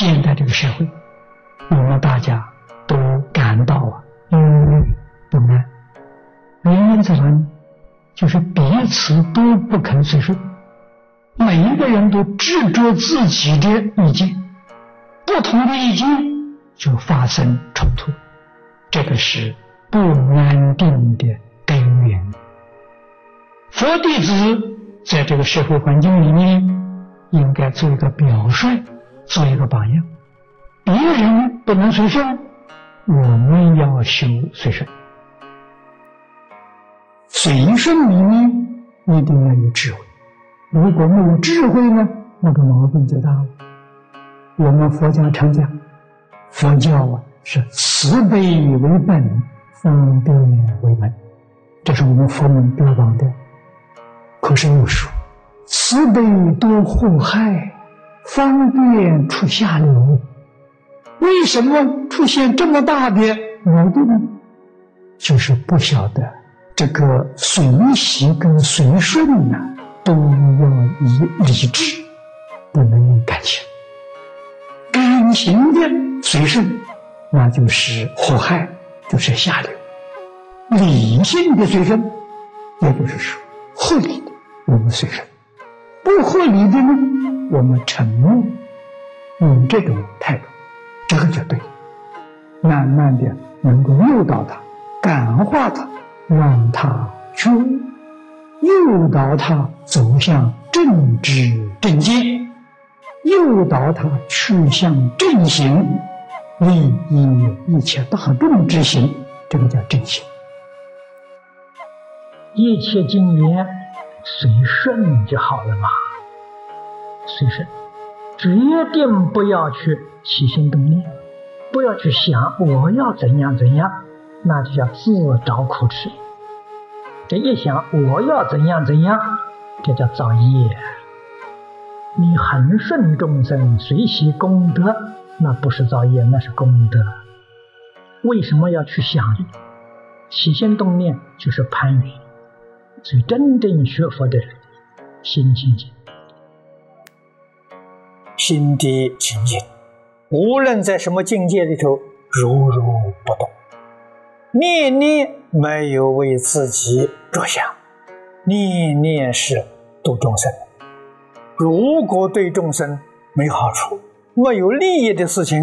现在这个社会，我们大家都感到啊忧虑不安，原因在哪里？就是彼此都不肯随顺，每一个人都执着自己的意见，不同的意见就发生冲突，这个是不安定的根源。佛弟子在这个社会环境里面，应该做一个表率，做一个榜样。别人不能随顺，我们要修随顺。随顺里面一定要有智慧，如果没有智慧呢，那个毛病就大了。我们佛家常讲，佛教啊是慈悲为本，方便为门，这是我们佛门标榜的。可是又说，慈悲多祸害，方便出下流。为什么出现这么大的矛盾呢？就是不晓得。这个随喜跟随顺呢，都要以理智，不能用感情。感情的随顺，那就是祸害，就是下流；理性的随顺，也就是说合理的，我们随顺；不合理的呢，我们沉默。用这种态度，这个就对，慢慢的能够诱导他，感化他。让他去诱导他走向正知正见，诱导他去向正行，利益一切大众之行，这个叫正行。一切经言随顺就好了嘛，随顺，决定不要去起心动念，不要去想我要怎样怎样。那就叫自找苦吃。这一想，我要怎样怎样，这叫造业。你恒顺众生，随喜功德，那不是造业，那是功德。为什么要去想？起心动念就是攀缘。所以真正学佛的人，心清净，心地清净，无论在什么境界里头，如如不动。念念没有为自己着想，念念是度众生。如果对众生没好处、没有利益的事情，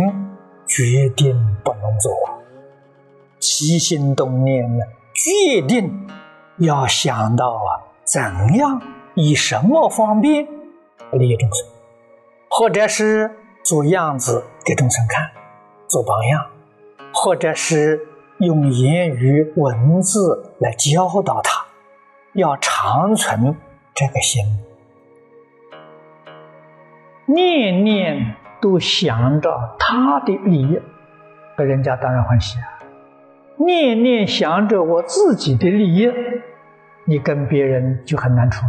决定不能做。起心动念呢，决定要想到啊，怎样以什么方便利益众生，或者是做样子给众生看，做榜样，或者是。用言语文字来教导他，要长存这个心，念念都想着他的利益，那人家当然欢喜啊。念念想着我自己的利益，你跟别人就很难处，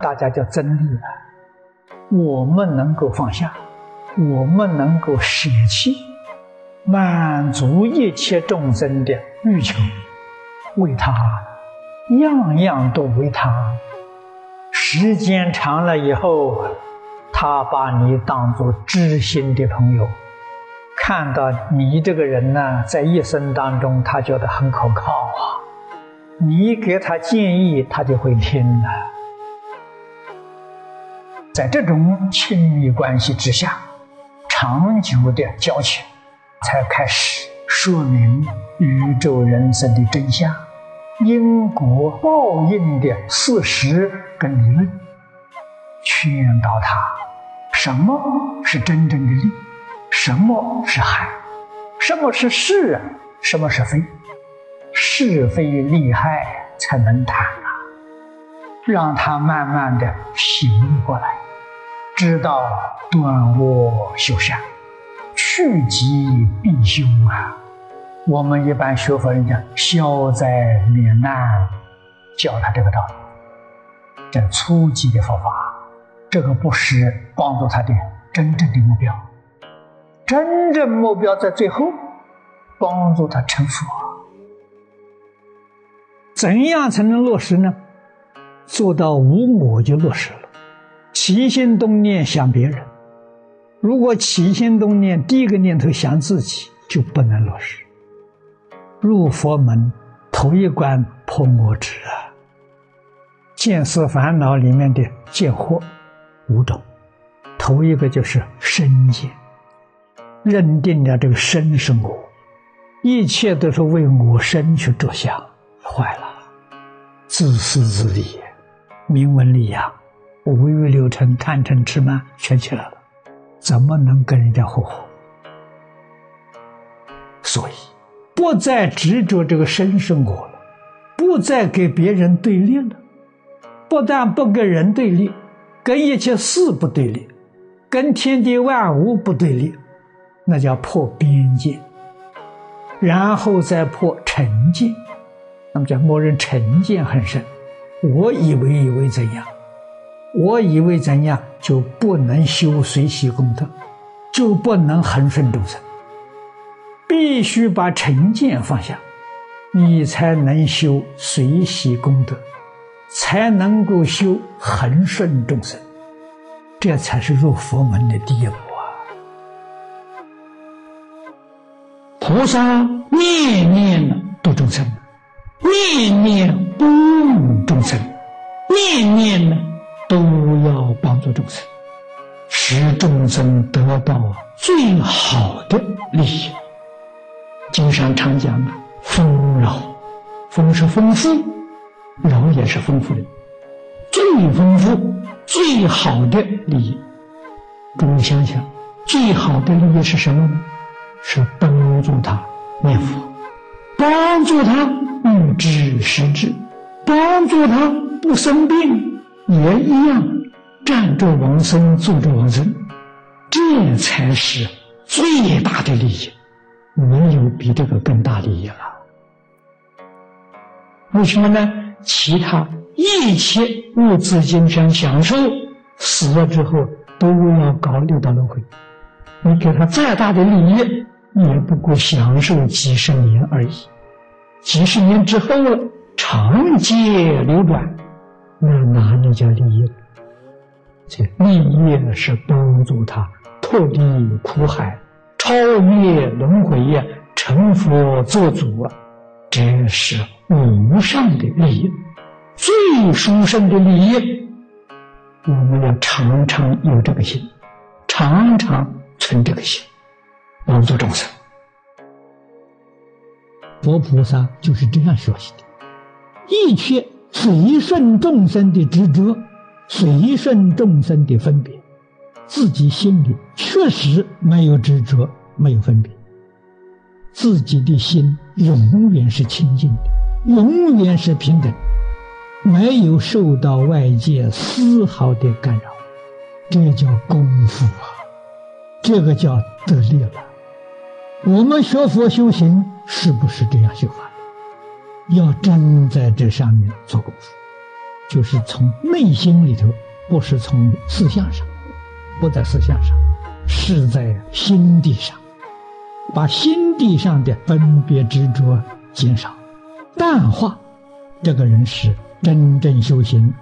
大家叫争利了。我们能够放下，我们能够舍弃。满足一切众生的欲求，为他，样样都为他。时间长了以后，他把你当作知心的朋友，看到你这个人呢，在一生当中，他觉得很可靠啊。你给他建议，他就会听了。在这种亲密关系之下，长久的交情。才开始说明宇宙人生的真相、因果报应的事实跟理论，劝导他什么是真正的利，什么是害，什么是是，什么是非，是非利害才能谈啊！让他慢慢的醒悟过来，知道断恶修善。去疾必凶啊！我们一般学佛人讲消灾免难，教他这个道理，这初级的佛法，这个不是帮助他的真正的目标。真正目标在最后，帮助他成佛。怎样才能落实呢？做到无我就落实了，起心动念想别人。如果起心动念，第一个念头想自己，就不能落实。入佛门头一关破我执啊，见思烦恼里面的见惑五种，头一个就是身见，认定了这个身是我，一切都是为我身去着想，坏了，自私自利，名闻利养。五欲六尘、贪嗔痴慢全起来了，怎么能跟人家合伙？所以，不再执着这个身生我了，不再给别人对立了。不但不跟人对立，跟一切事不对立，跟天地万物不对立，那叫破边界。然后再破成见，那么叫默认成见很深。我以为以为怎样？我以为怎样就不能修随喜功德，就不能恒顺众生。必须把成见放下，你才能修随喜功德，才能够修恒顺众生。这才是入佛门的第一步啊！菩萨念念度众生，念念不众生，念念呢？都要帮助众生，使众生得到最好的利益。经常常讲的“丰饶”，丰是丰富，饶也是丰富的，最丰富、最好的利益。诸位想想，最好的利益是什么呢？是帮助他念佛，帮助他预知实智，帮助他不生病。也一样，站着往生，坐着往生，这才是最大的利益，没有比这个更大利益了。为什么呢？其他一切物质精神享受，死了之后都要搞六道轮回。你给他再大的利益，也不过享受几十年而已。几十年之后，长劫流转。那哪里叫利益？这利益是帮助他脱离苦海、超越轮回呀、成佛做主啊！这是无上的利益，最殊胜的利益。我们要常常有这个心，常常存这个心，帮助众生。佛菩萨就是这样学习的，一切。随顺众生的执着，随顺众生的分别，自己心里确实没有执着，没有分别，自己的心永远是清净的，永远是平等，没有受到外界丝毫的干扰，这叫功夫啊，这个叫得力了。我们学佛修行是不是这样修法？要真在这上面做功夫，就是从内心里头，不是从思想上，不在思想上，是在心地上，把心地上的分别执着减少、淡化，这个人是真正修行